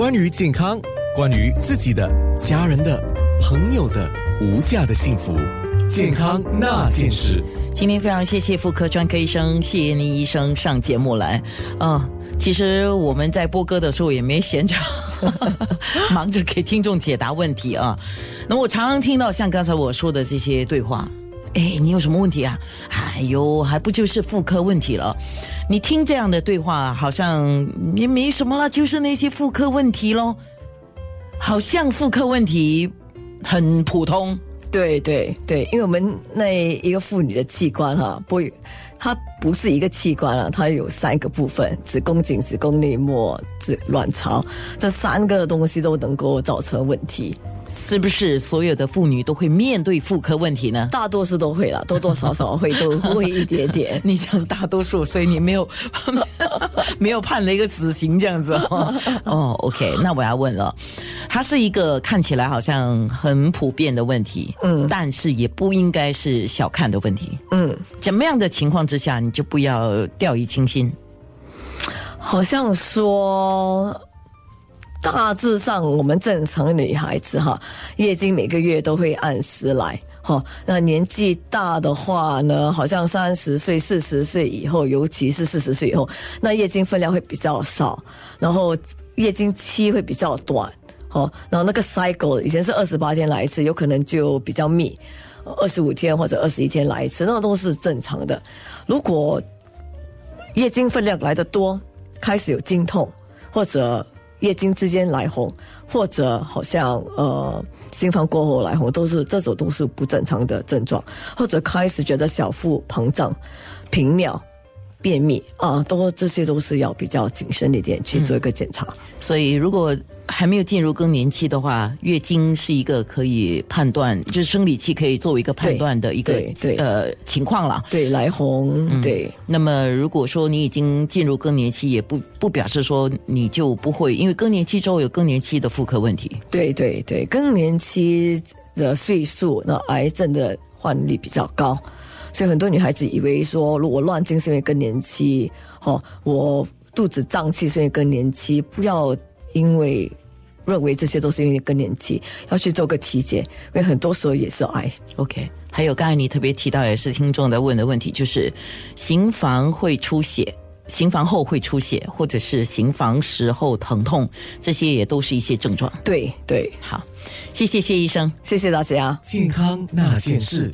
关于健康，关于自己的、家人的、朋友的无价的幸福，健康那件事。今天非常谢谢妇科专科医生谢谢您医生上节目来。啊，其实我们在播歌的时候也没闲着，忙着给听众解答问题啊。那我常常听到像刚才我说的这些对话。哎，你有什么问题啊？哎呦，还不就是妇科问题了？你听这样的对话，好像也没什么了，就是那些妇科问题喽。好像妇科问题很普通。对对对，因为我们那一个妇女的器官哈，不，它不是一个器官啊，它有三个部分：子宫颈、子宫内膜、子卵巢，这三个东西都能够造成问题。是不是所有的妇女都会面对妇科问题呢？大多数都会了，多多少少会都会一点点。你讲大多数，所以你没有 没有判了一个死刑这样子哦。OK，那我要问了，它是一个看起来好像很普遍的问题，嗯，但是也不应该是小看的问题，嗯，怎么样的情况之下你就不要掉以轻心？好像说。大致上，我们正常女孩子哈，月经每个月都会按时来哈。那年纪大的话呢，好像三十岁、四十岁以后，尤其是四十岁以后，那月经分量会比较少，然后月经期会比较短，哦，然后那个 cycle 以前是二十八天来一次，有可能就比较密，二十五天或者二十一天来一次，那都是正常的。如果月经分量来的多，开始有经痛或者。月经之间来红，或者好像呃心房过后来红，都是这种都是不正常的症状，或者开始觉得小腹膨胀、平秒。便秘啊，都这些都是要比较谨慎一点去做一个检查。所以，如果还没有进入更年期的话，月经是一个可以判断，就是生理期可以作为一个判断的一个呃情况了。对，来红。对。那么，如果说你已经进入更年期，也不不表示说你就不会，因为更年期之后有更年期的妇科问题。对对对，更年期的岁数，那癌症的患率比较高。所以很多女孩子以为说，如果乱经是因为更年期，哦，我肚子胀气是因为更年期，不要因为认为这些都是因为更年期，要去做个体检，因为很多时候也是癌。OK，还有刚才你特别提到，也是听众在问的问题，就是行房会出血，行房后会出血，或者是行房时候疼痛，这些也都是一些症状。对对，好，谢谢谢医生，谢谢大家，健康那件事。